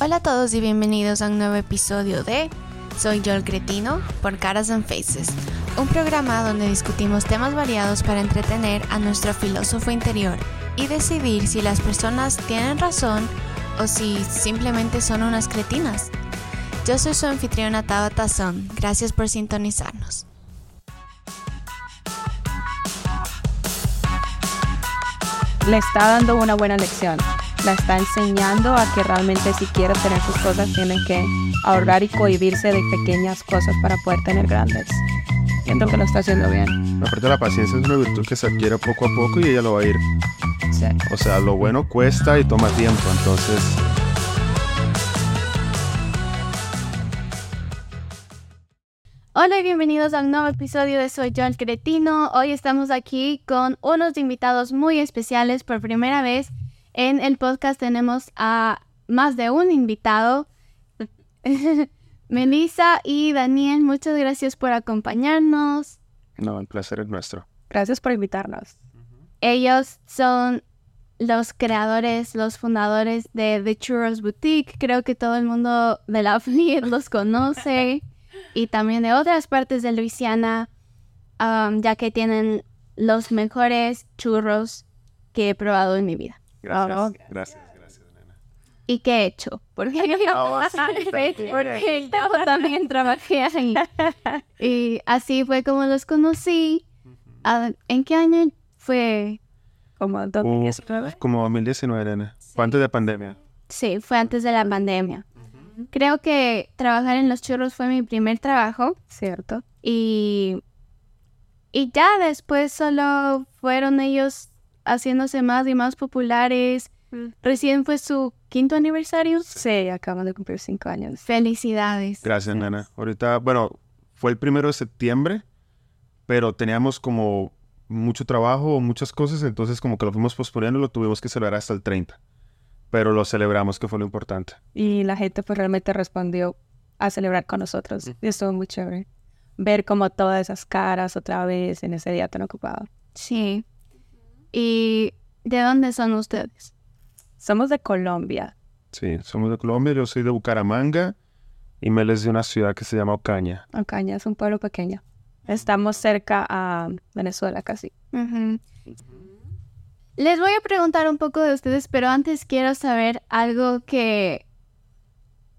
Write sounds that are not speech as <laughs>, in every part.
Hola a todos y bienvenidos a un nuevo episodio de Soy yo el cretino por Caras and Faces, un programa donde discutimos temas variados para entretener a nuestro filósofo interior y decidir si las personas tienen razón o si simplemente son unas cretinas. Yo soy su anfitriona Tabata Son, gracias por sintonizarnos. le está dando una buena lección. La está enseñando a que realmente si quiere tener sus cosas tienen que ahorrar y cohibirse de pequeñas cosas para poder tener grandes. Siento que lo está haciendo bien. Aparte la paciencia es una virtud que se adquiere poco a poco y ella lo va a ir. O sea, lo bueno cuesta y toma tiempo, entonces Hola y bienvenidos a un nuevo episodio de Soy yo el cretino. Hoy estamos aquí con unos invitados muy especiales. Por primera vez en el podcast tenemos a más de un invitado. <laughs> Melissa y Daniel, muchas gracias por acompañarnos. no, el placer es nuestro. Gracias por invitarnos. Ellos son los creadores, los fundadores de The Churros Boutique. Creo que todo el mundo de la <laughs> FLIR los conoce. y también de otras partes de Luisiana, um, ya que tienen los mejores churros que he probado en mi vida. Gracias. Oh, Gracias, gracias, nena. ¿Y qué he hecho? Porque Oh, yo <laughs> también trabajé ahí. <laughs> Y así fue como los conocí. Ah, ¿En qué año fue? Como 2019. Como 2019, nena. Fue antes de pandemia. Sí, fue antes de la pandemia. Creo que trabajar en los churros fue mi primer trabajo Cierto. y, y ya después solo fueron ellos haciéndose más y más populares. Recién fue su quinto aniversario. Sí, acaban de cumplir cinco años. Felicidades. Gracias, nena. Ahorita, bueno, fue el primero de septiembre, pero teníamos como mucho trabajo, muchas cosas, entonces como que lo fuimos posponiendo, lo tuvimos que celebrar hasta el 30. Pero lo celebramos, que fue lo importante. Y la gente pues realmente respondió a celebrar con nosotros. Y estuvo muy chévere. Ver como todas esas caras otra vez en ese día tan ocupado. Sí. ¿Y de dónde son ustedes? Somos de Colombia. Sí, somos de Colombia, yo soy de Bucaramanga y Mel es de una ciudad que se llama Ocaña. Ocaña es un pueblo pequeño. Estamos cerca a Venezuela casi. Les voy a preguntar un poco de ustedes, pero antes quiero saber algo que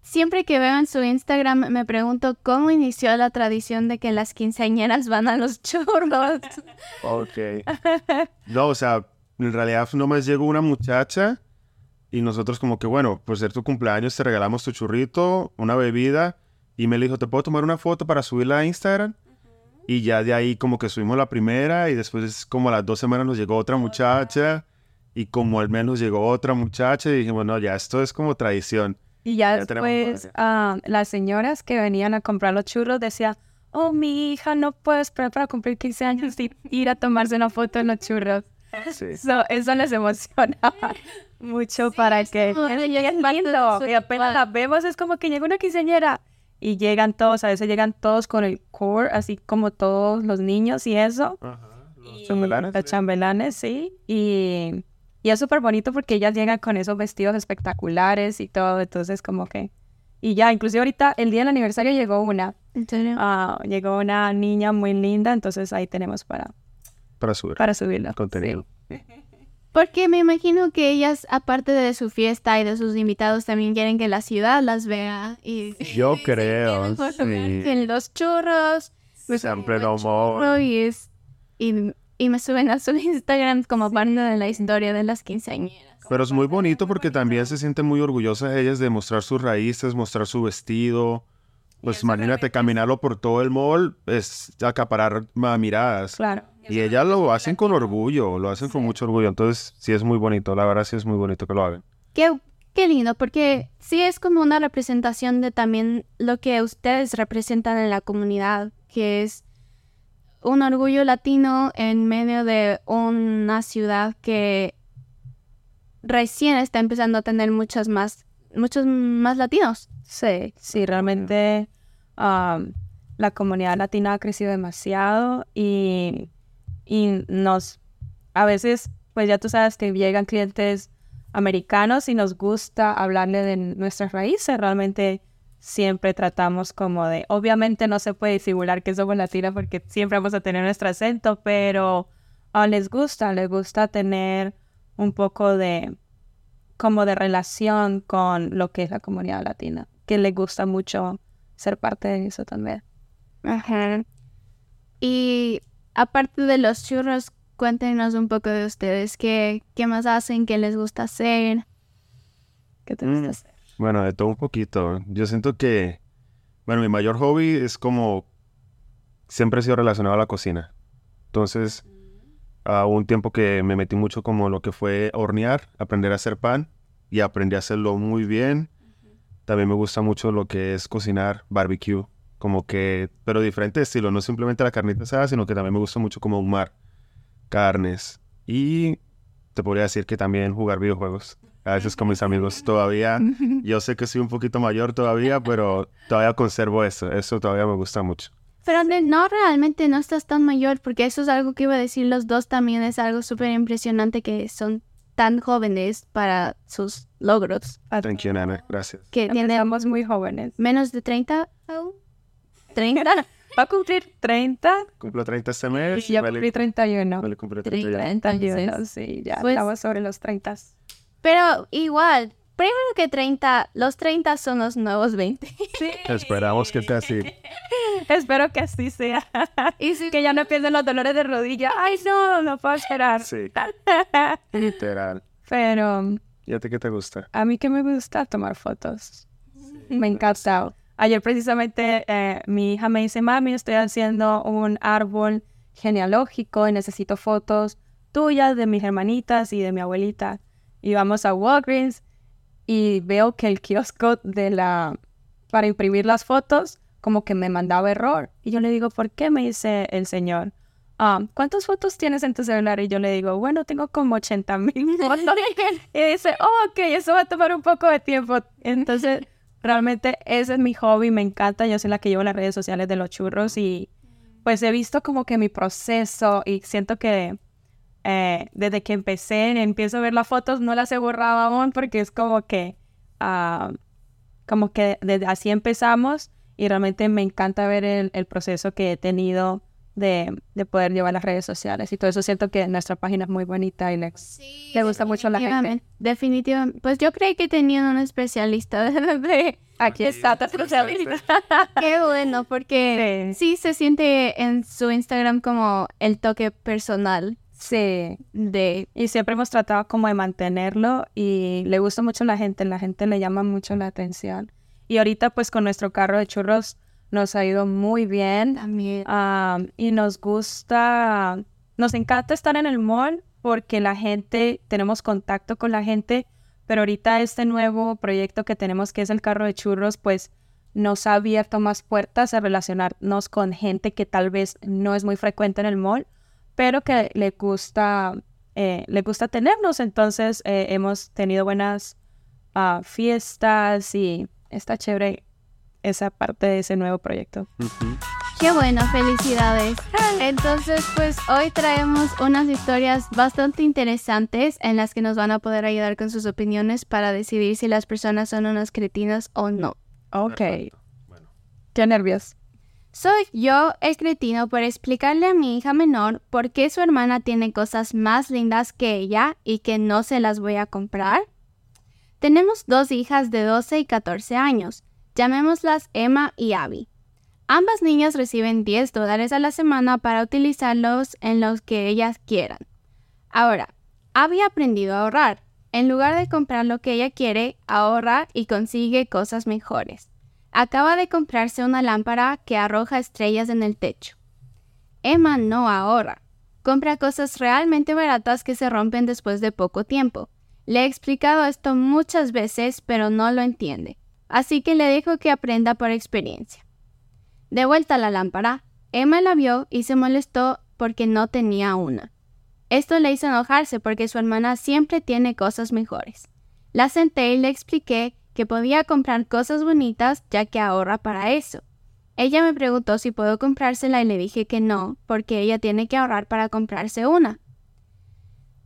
siempre que veo en su Instagram me pregunto cómo inició la tradición de que las quinceañeras van a los <laughs> churros. Ok. No, o sea, en realidad nomás llegó una muchacha y nosotros como que, bueno, por ser tu cumpleaños te regalamos tu churrito, una bebida y me dijo, ¿te puedo tomar una foto para subirla a Instagram? Y ya de ahí como que subimos la primera y después como a las dos semanas nos llegó otra muchacha y como al menos llegó otra muchacha y dijimos, no, ya esto es como tradición. Y ya, después ah, las señoras que venían a comprar los churros decían, oh, mi hija no puede esperar para cumplir 15 años y ir a tomarse una foto en los churros. Sí. <laughs> So, eso les emociona <laughs> mucho para que Y apenas las vemos es como que llega una quinceañera y llegan todos, a veces llegan todos con el core, así como todos los niños y eso. Ajá. Los Y chambelanes. Los chambelanes, sí. Y, y es súper bonito porque ellas llegan con esos vestidos espectaculares y todo. Entonces, como que. Y ya, inclusive ahorita, el día del aniversario llegó una. Ah, llegó una niña muy linda. Entonces ahí tenemos para, Para subir para subirla. contenido. Porque me imagino que ellas, aparte de su fiesta y de sus invitados, también quieren que la ciudad las vea. Y Yo <laughs> creo, sí. En los churros. Siempre lo churro. Y, es, y, y me suben a su <laughs> Instagram como parte de la historia de las quinceañeras. Pero es muy bonito porque también se sienten muy orgullosas ellas de mostrar sus raíces, mostrar su vestido. Pues imagínate caminarlo por todo el mall, es acaparar miradas. Claro. Y ellas lo hacen con orgullo, lo hacen con mucho orgullo. Entonces, sí es muy bonito, la verdad sí es muy bonito que lo hagan. Qué, qué lindo, porque sí es como una representación de también lo que ustedes representan en la comunidad, que es un orgullo latino en medio de una ciudad que recién está empezando a tener muchos más, muchos más latinos. Sí, sí, realmente um, la comunidad latina ha crecido demasiado y, y nos, a veces, pues ya tú sabes que llegan clientes americanos y nos gusta hablarle de nuestras raíces. Realmente siempre tratamos como de, obviamente no se puede disimular que somos latinas porque siempre vamos a tener nuestro acento, pero ah, les gusta, les gusta tener un poco de, como de relación con lo que es la comunidad latina, que les gusta mucho ser parte de eso también. Ajá. Y aparte de los churros, cuéntenos un poco de ustedes, ¿qué, qué más hacen? ¿Qué les gusta hacer? ¿Qué te gusta Mm. hacer? Bueno, de todo un poquito. Yo siento que, bueno, mi mayor hobby es como, siempre he sido relacionado a la cocina. Entonces, a un tiempo que me metí mucho como lo que fue hornear, aprender a hacer pan y aprendí a hacerlo muy bien. También me gusta mucho lo que es cocinar barbecue, como que, pero diferente estilo, no simplemente la carnita asada, sino que también me gusta mucho como ahumar carnes. Y te podría decir que también jugar videojuegos. A veces con mis amigos todavía. <laughs> Yo sé que soy un poquito mayor todavía, pero todavía conservo eso. Eso todavía me gusta mucho. Pero no, realmente no estás tan mayor, porque eso es algo que iba a decir los dos también, es algo súper impresionante que son tan jóvenes para sus logros, Thank you, Nana. Gracias. que tienen Empezamos muy jóvenes. menos de 30 aún. 30. Va a cumplir 30 Cumplo 30 este mes. y ya Meli- cumplí 31. Meli cumple 30 ya. 31, sí, ya Pues- estamos sobre los 30. Pero igual, primero que 30, los 30 son los nuevos 20. Sí. Esperamos que sea así. Espero que así sea. Y si que ya no empiecen los dolores de rodilla. Ay, no, no puedo esperar. Sí, <laughs> literal. Pero ¿Y a ti qué te gusta? a mí que me gusta tomar fotos. Me encanta. Ayer precisamente eh, mi hija me dice, mami, estoy haciendo un árbol genealógico y necesito fotos tuyas, de mis hermanitas y de mi abuelita. Y vamos a Walgreens y veo que el kiosco de la para imprimir las fotos como que me mandaba error. Y yo le digo, ¿por qué? Me dice el señor. "Ah, ¿Cuántas fotos tienes en tu celular? Y yo le digo, bueno, tengo como 80 mil fotos. <laughs> y dice, oh, ok, eso va a tomar un poco de tiempo. <laughs> Entonces, realmente ese es mi hobby, me encanta. Yo soy la que llevo las redes sociales de los churros y pues he visto como que mi proceso y siento que eh, desde que empecé, empiezo a ver las fotos, no las he borrado aún porque es como que, ah, como que desde así empezamos y realmente me encanta ver el proceso que he tenido de, de poder llevar las redes sociales y todo eso. Siento que nuestra página es muy bonita y le, le gusta mucho a la gente. Definitivamente. Pues yo creí que tenían un especialista <laughs> de... Aquí está, tu especialista. <laughs> Qué bueno, porque sí se siente en su Instagram como el toque personal Sí, de... y siempre hemos tratado como de mantenerlo y le gusta mucho a la gente, la gente le llama mucho la atención. Y ahorita pues con nuestro carro de churros nos ha ido muy bien También. y nos gusta, nos encanta estar en el mall porque la gente, tenemos contacto con la gente, pero ahorita este nuevo proyecto que tenemos que es el carro de churros pues nos ha abierto más puertas a relacionarnos con gente que tal vez no es muy frecuente en el mall, pero que le gusta, eh, le gusta tenernos. Entonces eh, hemos tenido buenas ah, fiestas y está chévere esa parte de ese nuevo proyecto. Qué bueno, felicidades. Entonces, pues hoy traemos unas historias bastante interesantes en las que nos van a poder ayudar con sus opiniones para decidir si las personas son unas cretinas o no. Ok. Bueno, qué nervios. Soy yo el cretino por explicarle a mi hija menor por qué su hermana tiene cosas más lindas que ella y que no se las voy a comprar. Tenemos dos hijas de 12 y 14 años. Llamémoslas Emma y Abby. Ambas niñas reciben 10 dólares a la semana para utilizarlos en los que ellas quieran. Ahora, Abby ha aprendido a ahorrar. En lugar de comprar lo que ella quiere, ahorra y consigue cosas mejores. Acaba de comprarse una lámpara que arroja estrellas en el techo. Emma no ahorra. Compra cosas realmente baratas que se rompen después de poco tiempo. Le he explicado esto muchas veces, pero no lo entiende. Así que le dejo que aprenda por experiencia. De vuelta a la lámpara, Emma la vio y se molestó porque no tenía una. Esto le hizo enojarse porque su hermana siempre tiene cosas mejores. La senté y le expliqué que podía comprar cosas bonitas ya que ahorra para eso. Ella me preguntó si puedo comprársela y le dije que no, porque ella tiene que ahorrar para comprarse una.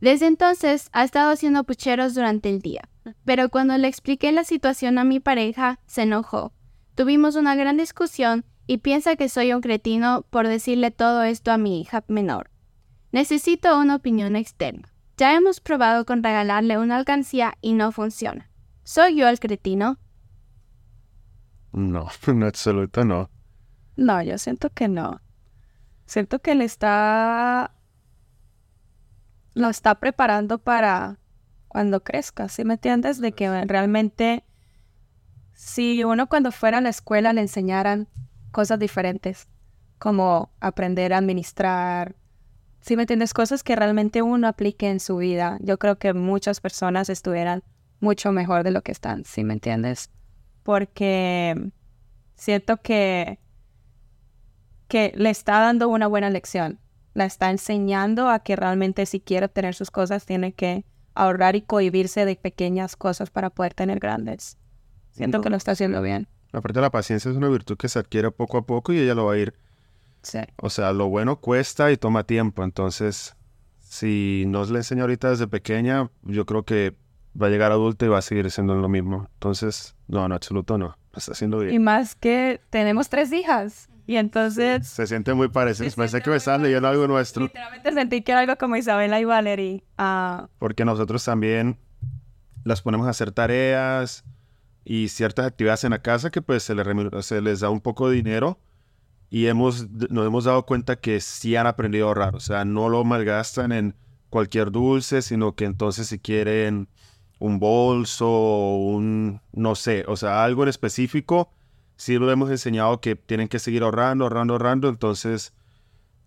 Desde entonces ha estado haciendo pucheros durante el día, pero cuando le expliqué la situación a mi pareja, se enojó. Tuvimos una gran discusión y piensa que soy un cretino por decirle todo esto a mi hija menor. Necesito una opinión externa. Ya hemos probado con regalarle una alcancía y no funciona. ¿Soy yo el cretino? No, <laughs> en absoluto no. No, yo siento que no. Siento que le está lo está preparando para cuando crezca, ¿sí me entiendes? De que realmente si uno cuando fuera a la escuela le enseñaran cosas diferentes, como aprender a administrar, ¿sí me entiendes? Cosas que realmente uno aplique en su vida, yo creo que muchas personas estuvieran mucho mejor de lo que están, ¿sí me entiendes? Porque siento que, que le está dando una buena lección la está enseñando a que realmente si quiere tener sus cosas tiene que ahorrar y cohibirse de pequeñas cosas para poder tener grandes. Siento que lo está haciendo bien. Aparte la paciencia es una virtud que se adquiere poco a poco y ella lo va a ir. Sí. O sea, lo bueno cuesta y toma tiempo. Entonces, si no le enseña ahorita desde pequeña, yo creo que va a llegar adulta y va a seguir siendo lo mismo. Entonces, no, en absoluto no. Lo está haciendo bien. Y más que tenemos tres hijas. Y entonces... Se siente muy parecido. Pensé que me estaban leyendo algo nuestro. Literalmente sentí que era algo como Isabela y Valerie. Ah, Porque nosotros también las ponemos a hacer tareas y ciertas actividades en la casa que pues se les, se les da un poco de dinero y hemos, nos hemos dado cuenta que sí han aprendido a ahorrar. O sea, no lo malgastan en cualquier dulce, sino que entonces si quieren un bolso o un, no sé, o sea, algo en específico, sí lo hemos enseñado que tienen que seguir ahorrando, ahorrando, ahorrando. Entonces,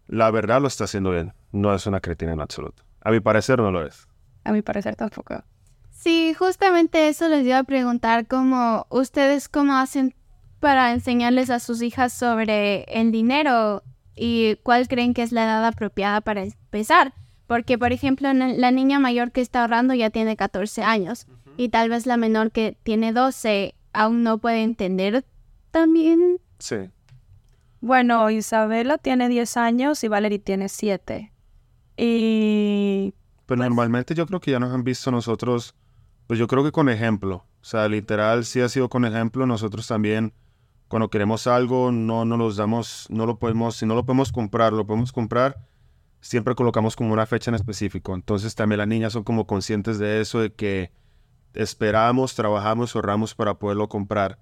la verdad lo está haciendo bien. No es una cretina en absoluto. A mi parecer no lo es. a mi parecer tampoco. Sí, justamente eso les iba a preguntar, como ustedes cómo hacen para enseñarles a sus hijas sobre el dinero y cuál creen que es la edad apropiada para empezar. Porque, por ejemplo, la niña mayor que está ahorrando ya tiene 14 años y tal vez la menor que tiene 12 aún no puede entender también. Sí. Bueno, Isabela tiene 10 años y Valerie tiene 7. Y Pero normalmente yo creo que ya nos han visto nosotros, pues yo creo que con ejemplo. O sea, literal, sí ha sido con ejemplo. Nosotros también, cuando queremos algo, no nos los damos, no lo podemos, si no lo podemos comprar, lo podemos comprar, siempre colocamos como una fecha en específico. Entonces también las niñas son como conscientes de eso, de que esperamos, trabajamos, ahorramos para poderlo comprar.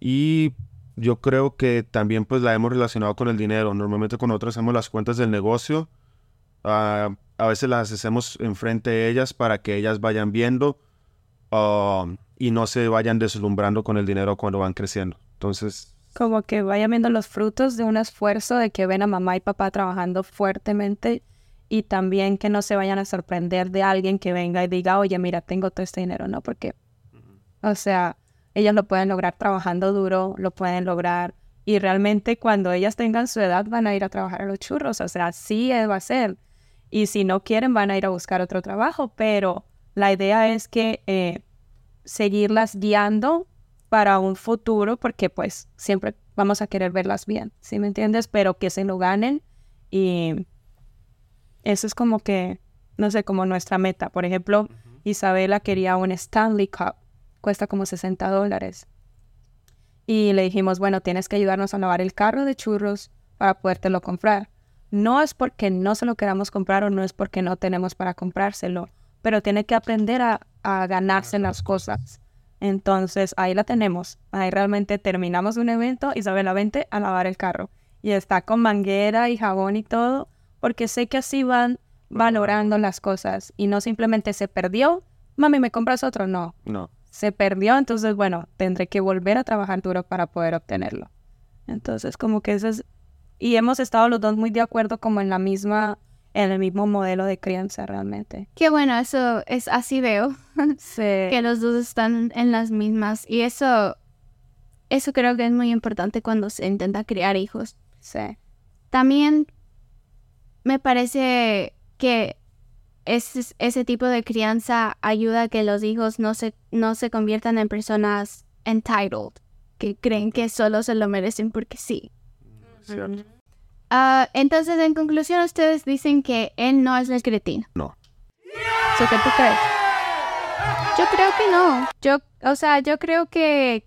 Y yo creo que también pues la hemos relacionado con el dinero. Normalmente con nosotros hacemos las cuentas del negocio. ah, a veces las hacemos enfrente de ellas para que ellas vayan viendo ah, y no se vayan deslumbrando con el dinero cuando van creciendo. Entonces, como que vayan viendo los frutos de un esfuerzo de que ven a mamá y papá trabajando fuertemente y también que no se vayan a sorprender de alguien que venga y diga, oye, mira, tengo todo este dinero, ¿no? Porque, o sea, ellas lo pueden lograr trabajando duro, lo pueden lograr y realmente cuando ellas tengan su edad van a ir a trabajar a los churros, o sea, sí eh, va a ser. Y si no quieren van a ir a buscar otro trabajo, pero la idea es que eh, seguirlas guiando para un futuro, porque pues siempre vamos a querer verlas bien, ¿sí me entiendes? Pero que se lo ganen y eso es como que, no sé, como nuestra meta. Por ejemplo, Isabela quería un Stanley Cup, cuesta como 60 dólares. Y le dijimos, bueno, tienes que ayudarnos a lavar el carro de churros para podértelo comprar. No es porque no se lo queramos comprar o no es porque no tenemos para comprárselo, pero tiene que aprender a, a ganarse las cosas. Entonces ahí la tenemos. Ahí realmente terminamos un evento, Isabela vente a lavar el carro. Y está con manguera y jabón y todo, porque sé que así van valorando las cosas y no simplemente se perdió, mami, ¿me compras otro? No, no. Se perdió, entonces bueno, tendré que volver a trabajar duro para poder obtenerlo. Entonces como que eso es... Y hemos estado los dos muy de acuerdo como en la misma, en el mismo modelo de crianza realmente. Qué bueno, eso es así veo, <laughs> Sí. que los dos están en las mismas y eso, eso creo que es muy importante cuando se intenta criar hijos. Sí. También me parece que ese, ese tipo de crianza ayuda a que los hijos no se, no se conviertan en personas entitled, que creen que solo se lo merecen porque sí. ¿cierto? Ah, entonces, en conclusión, ustedes dicen que él no es el cretino. No. ¿So qué tú crees? Yo creo que no. Yo, o sea, yo creo que.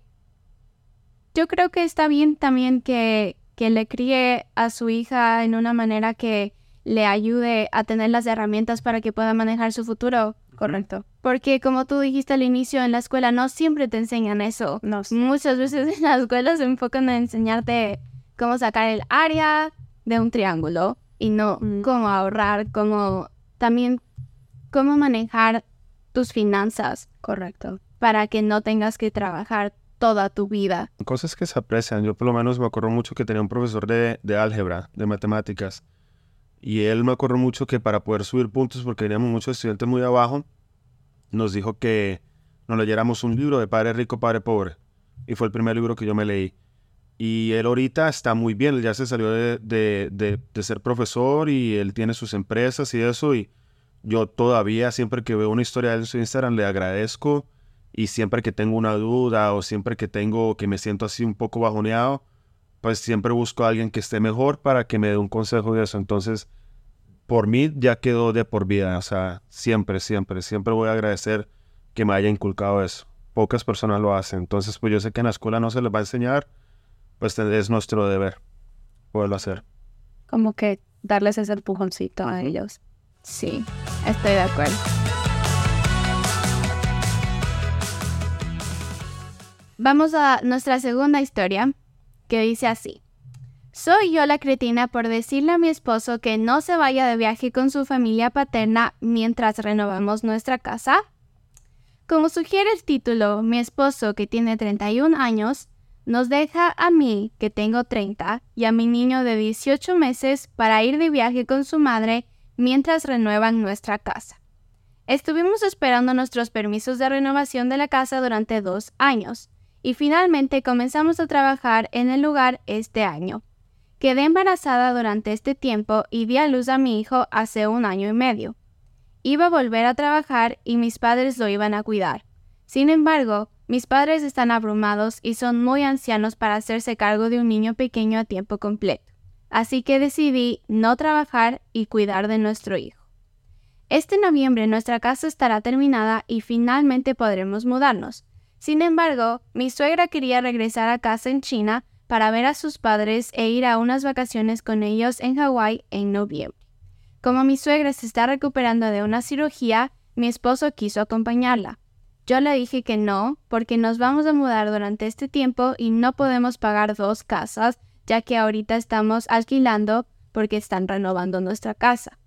Yo creo que está bien también que, que le críe a su hija en una manera que le ayude a tener las herramientas para que pueda manejar su futuro. Correcto. Porque como tú dijiste al inicio, en la escuela no siempre te enseñan eso. No sé. Muchas veces en la escuela se enfocan en enseñarte cómo sacar el área de un triángulo y no Mm. cómo ahorrar, cómo también cómo manejar tus finanzas Correcto. para que no tengas que trabajar toda tu vida. Cosas que se aprecian. Yo por lo menos me acuerdo mucho que tenía un profesor de, de álgebra, de matemáticas. Y él me acuerdo mucho que para poder subir puntos, porque teníamos muchos estudiantes muy abajo, nos dijo que nos leyéramos un libro de Padre Rico, Padre Pobre. Y fue el primer libro que yo me leí. Y él ahorita está muy bien, ya se salió de, de- de- ser profesor y él tiene sus empresas y eso. Y yo todavía, siempre que veo una historia en su Instagram, le agradezco. Y siempre que tengo una duda o siempre que tengo que me siento así un poco bajoneado, pues siempre busco a alguien que esté mejor para que me dé un consejo de eso. Entonces, por mí ya quedó de por vida. O sea, siempre, siempre, siempre voy a agradecer que me haya inculcado eso. Pocas personas lo hacen. Entonces, pues yo sé que en la escuela no se les va a enseñar, pues es nuestro deber poderlo hacer. Como que darles ese empujoncito a ellos. Sí, estoy de acuerdo. Vamos a nuestra segunda historia, que dice así. Soy yo la cretina por decirle a mi esposo que no se vaya de viaje con su familia paterna mientras renovamos nuestra casa. Como sugiere el título, mi esposo, que tiene 31 años, nos deja a mí, que tengo 30, y a mi niño de 18 meses para ir de viaje con su madre mientras renuevan nuestra casa. Estuvimos esperando nuestros permisos de renovación de la casa durante dos años y finalmente comenzamos a trabajar en el lugar este año. Quedé embarazada durante este tiempo y di a luz a mi hijo hace un año y medio. Iba a volver a trabajar y mis padres lo iban a cuidar. Sin embargo, mis padres están abrumados y son muy ancianos para hacerse cargo de un niño pequeño a tiempo completo. Así que decidí no trabajar y cuidar de nuestro hijo. Este noviembre nuestra casa estará terminada y finalmente podremos mudarnos. Sin embargo, mi suegra quería regresar a casa en China para ver a sus padres e ir a unas vacaciones con ellos en Hawái en noviembre. Como mi suegra se está recuperando de una cirugía, mi esposo quiso acompañarla. Yo le dije que no, porque nos vamos a mudar durante este tiempo y no podemos pagar dos casas, ya que ahorita estamos alquilando porque están renovando nuestra casa.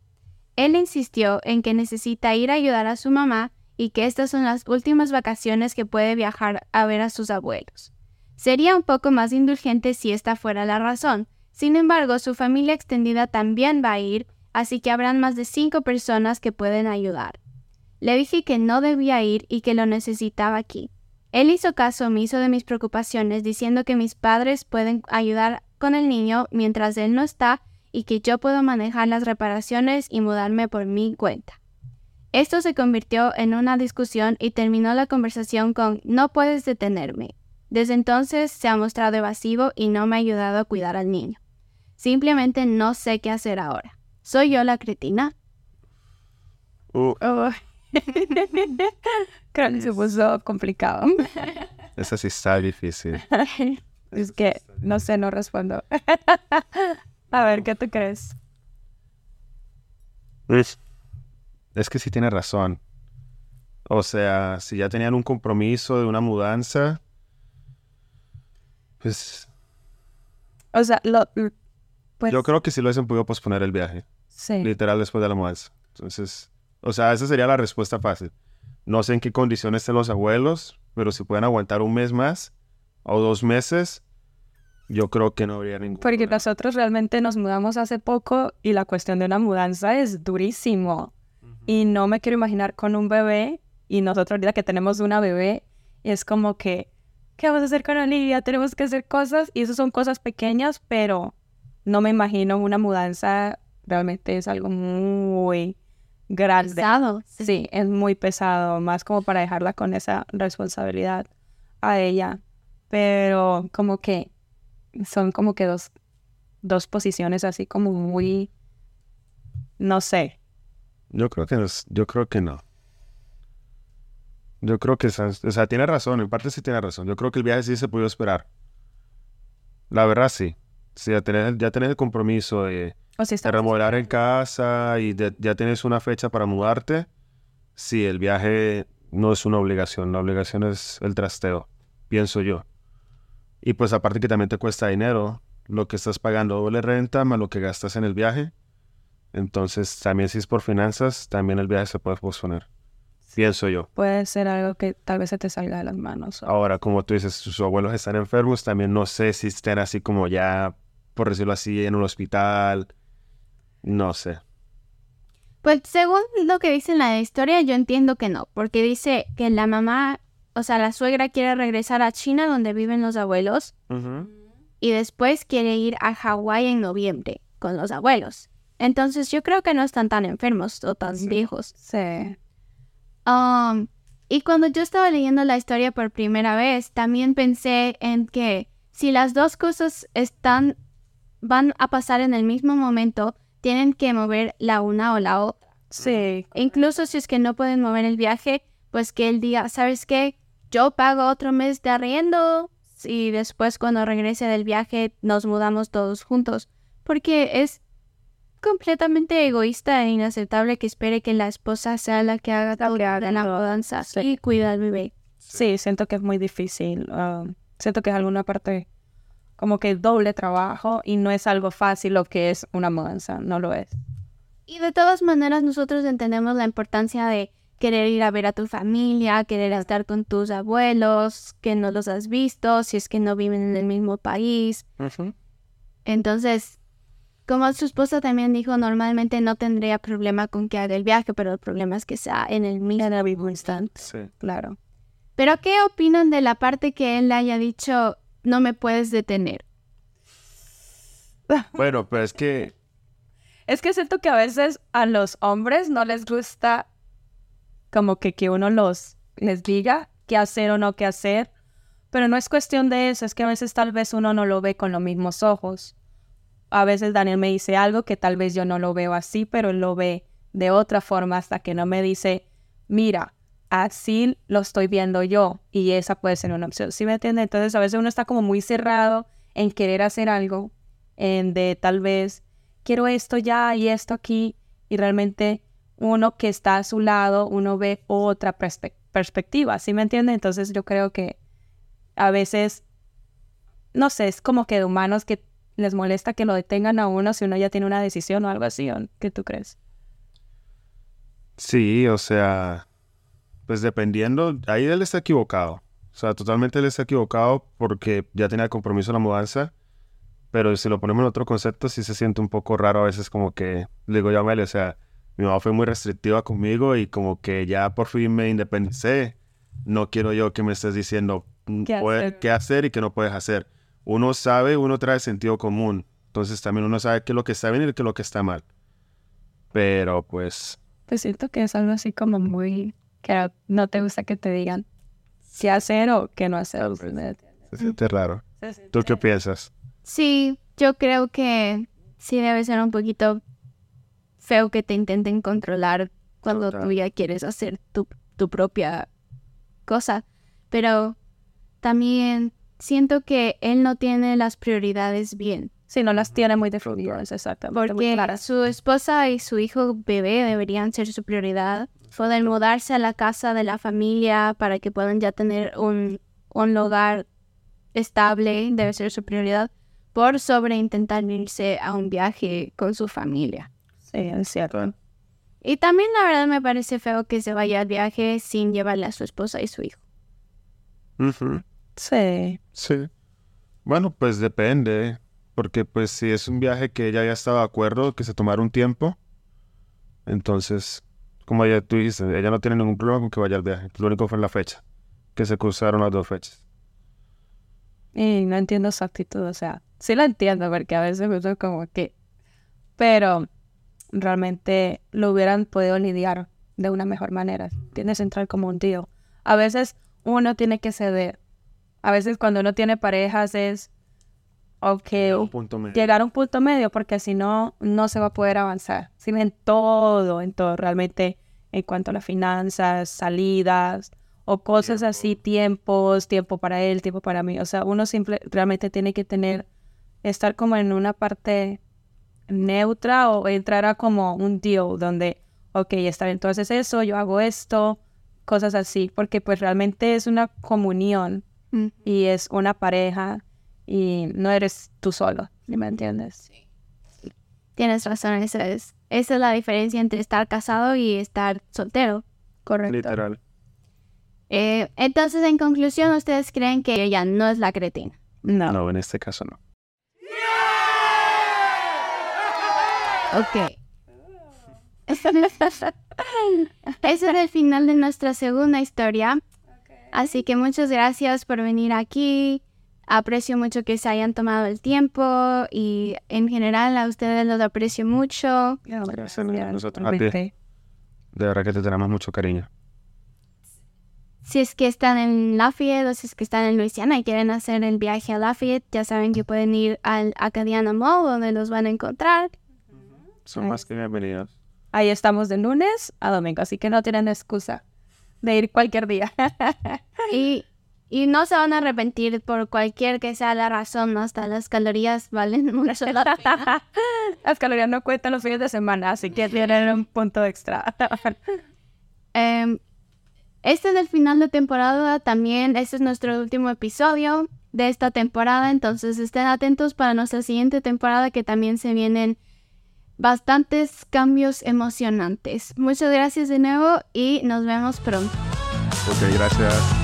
Él insistió en que necesita ir a ayudar a su mamá y que estas son las últimas vacaciones que puede viajar a ver a sus abuelos. Sería un poco más indulgente si esta fuera la razón. Sin embargo, su familia extendida también va a ir, así que habrán más de cinco personas que pueden ayudar. Le dije que no debía ir y que lo necesitaba aquí. Él hizo caso omiso de mis preocupaciones diciendo que mis padres pueden ayudar con el niño mientras él no está y que yo puedo manejar las reparaciones y mudarme por mi cuenta. Esto se convirtió en una discusión y terminó la conversación con no puedes detenerme. Desde entonces se ha mostrado evasivo y no me ha ayudado a cuidar al niño. Simplemente no sé qué hacer ahora. ¿Soy yo la cretina? Uh, Oh. <laughs> Creo que se puso complicado. <laughs> esa sí está difícil. <laughs> es que no sé, no respondo. A ver, ¿qué tú crees? Es, que sí tiene razón. O sea, si ya tenían un compromiso de una mudanza, pues O sea, lo, pues yo creo que sí lo hubiesen podido posponer el viaje, sí. literal después de la mudanza. Entonces, o sea, esa sería la respuesta fácil. No sé en qué condiciones estén los abuelos, pero si pueden aguantar un mes más o dos meses, yo creo que no habría ningún Porque problema. nosotros realmente nos mudamos hace poco y la cuestión de una mudanza es durísimo. Y no me quiero imaginar con un bebé y nosotros ahorita que tenemos una bebé, es como que, ¿qué vamos a hacer con Olivia? Tenemos que hacer cosas y eso son cosas pequeñas, pero no me imagino una mudanza, realmente es algo muy grande. Pesado. Sí, es muy pesado, más como para dejarla con esa responsabilidad a ella. Pero como que son como que dos, dos posiciones así como muy, no sé. Yo creo que no. Yo creo que no. Yo creo que, o sea, tiene razón, en parte sí tiene razón. Yo creo que el viaje sí se pudo esperar. La verdad sí. Sí, ya tenés, ya tenés el compromiso de, O si de remodelar en casa y de- ya tienes una fecha para mudarte. Sí, el viaje no es una obligación, la obligación es el trasteo, pienso yo. Y pues aparte que también te cuesta dinero, lo que estás pagando doble renta más lo que gastas en el viaje. Entonces también si es por finanzas, también el viaje se puede posponer, pienso yo. puede ser algo que tal vez se te salga de las manos. o- Ahora, como tú dices, sus abuelos están enfermos, también no sé si estén así como ya, por decirlo así, en un hospital. No sé. Pues según lo que dice en la historia, yo entiendo que no, porque dice que la mamá, o sea, la suegra quiere regresar a China donde viven los abuelos y después quiere ir a Hawái en noviembre con los abuelos. Entonces yo creo que no están tan enfermos o tan viejos. Sí. Um, y cuando yo estaba leyendo la historia por primera vez, también pensé en que si las dos cosas están, van a pasar en el mismo momento, tienen que mover la una o la otra. Sí. Incluso si es que no pueden mover el viaje, pues que él diga, ¿sabes qué? Yo pago otro mes de arriendo y después cuando regrese del viaje nos mudamos todos juntos. Porque es completamente egoísta e inaceptable que espere que la esposa sea la que haga todo que haga de la mudanza Sí. y cuida al bebé. Sí, siento que es muy difícil. ah, siento que es alguna parte como que doble trabajo y no es algo fácil lo que es una mudanza, no lo es. Y de todas maneras nosotros entendemos la importancia de querer ir a ver a tu familia, querer estar con tus abuelos, que no los has visto, si es que no viven en el mismo país. Entonces, como su esposa también dijo, normalmente no tendría problema con que haga el viaje, pero el problema es que sea en el mismo, En el mismo instante, Sí. claro. Pero ¿qué opinan de la parte que él haya dicho, no me puedes detener? <laughs> Bueno, pues es que Es que siento que a veces a los hombres no les gusta como que, que uno los les diga qué hacer o no qué hacer, pero no es cuestión de eso, es que a veces tal vez uno no lo ve con los mismos ojos. A veces Daniel me dice algo que tal vez yo no lo veo así, pero él lo ve de otra forma hasta que no me dice, mira, así lo estoy viendo yo y esa puede ser una opción. ¿Sí me entiende? Entonces a veces uno está como muy cerrado en querer hacer algo, en de tal vez quiero esto ya y esto aquí y realmente uno que está a su lado, uno ve otra perspe- perspectiva, ¿sí me entiende? Entonces yo creo que a veces, no sé, es como que de humanos que les molesta que lo detengan a uno si uno ya tiene una decisión o algo así, ¿o ¿qué tú crees? sí, o sea, pues dependiendo, ahí él está equivocado. O sea, totalmente él está equivocado porque ya tenía el compromiso de la mudanza. Pero si lo ponemos en otro concepto, sí se siente un poco raro a veces como que, le digo yo a Amelia, o sea, mi mamá fue muy restrictiva conmigo y como que ya por fin me independicé. No quiero yo que me estés diciendo mm, ¿Qué hacer? qué hacer y qué no puedes hacer. Uno sabe, uno trae sentido común. Entonces también uno sabe qué es lo que está bien y qué es lo que está mal. Pero pues, Pues siento que es algo así como muy que no te gusta que te digan qué hacer o qué no hacer. se siente raro. ¿Tú qué piensas? Sí, yo creo que sí debe ser un poquito feo que te intenten controlar cuando Total. tú ya quieres hacer tu, tu propia cosa. Pero también siento que él no tiene las prioridades bien. Sí, no las tiene muy definidas, exactamente. muy Porque su esposa y su hijo bebé deberían ser su prioridad. Poder mudarse a la casa de la familia para que puedan ya tener un, un lugar estable debe ser su prioridad. Por sobre intentar irse a un viaje con su familia. Sí, es cierto. Y también la verdad me parece feo que se vaya al viaje sin llevarle a su esposa y su hijo. Ujú. Sí. Sí. Bueno, pues depende, porque pues si es un viaje que ella ya estaba de acuerdo, que se tomara un tiempo, entonces, como ya tú dijiste, ella no tiene ningún problema con que vaya al viaje. Lo único fue la fecha, que se cruzaron las dos fechas. Y no entiendo su actitud, o sea, sí la entiendo porque a veces me gusta como que... Pero realmente lo hubieran podido lidiar de una mejor manera. Tienes que entrar como un tío. A veces uno tiene que ceder. A veces cuando uno tiene parejas es medio. llegar a un punto medio porque si no, no se va a poder avanzar. Sí, en todo, en todo, realmente en cuanto a las finanzas, salidas o cosas así, tiempos, tiempo para él, tiempo para mí. O sea, uno simple, realmente tiene que tener, estar como en una parte neutra o entrar a como un deal donde, ok, está bien, entonces eso, yo hago esto, cosas así, porque pues realmente es una comunión Mm. y es una pareja y no eres tú solo, ¿me entiendes? Tienes razón, esa es, esa es la diferencia entre estar casado y estar soltero. Correcto. Literal. Eh, entonces, en conclusión, ¿ustedes creen que ella no es la cretina? No. No, en este caso no. Ok. <laughs> Ese es el final de nuestra segunda historia. Así que muchas gracias por venir aquí. Aprecio mucho que se hayan tomado el tiempo y en general a ustedes los aprecio mucho. Gracias a nosotros, a ti. De verdad que te tenemos mucho cariño. Si es que están en Lafayette o si es que están en Luisiana y quieren hacer el viaje a Lafayette, ya saben que pueden ir al Acadiana Mall donde los van a encontrar. Son más que bienvenidos. Ahí estamos de lunes a domingo, así que no tienen excusa de ir cualquier día. <laughs> Y, y no se van a arrepentir por cualquier que sea la razón, hasta las calorías valen <laughs> mucho la pena. Las calorías no cuentan los fines de semana, así que tienen un punto extra. <laughs> Em, este es el final de temporada también. Este es nuestro último episodio de esta temporada. Entonces estén atentos para nuestra siguiente temporada que también se vienen bastantes cambios emocionantes. Muchas gracias de nuevo y nos vemos pronto. Ok, gracias.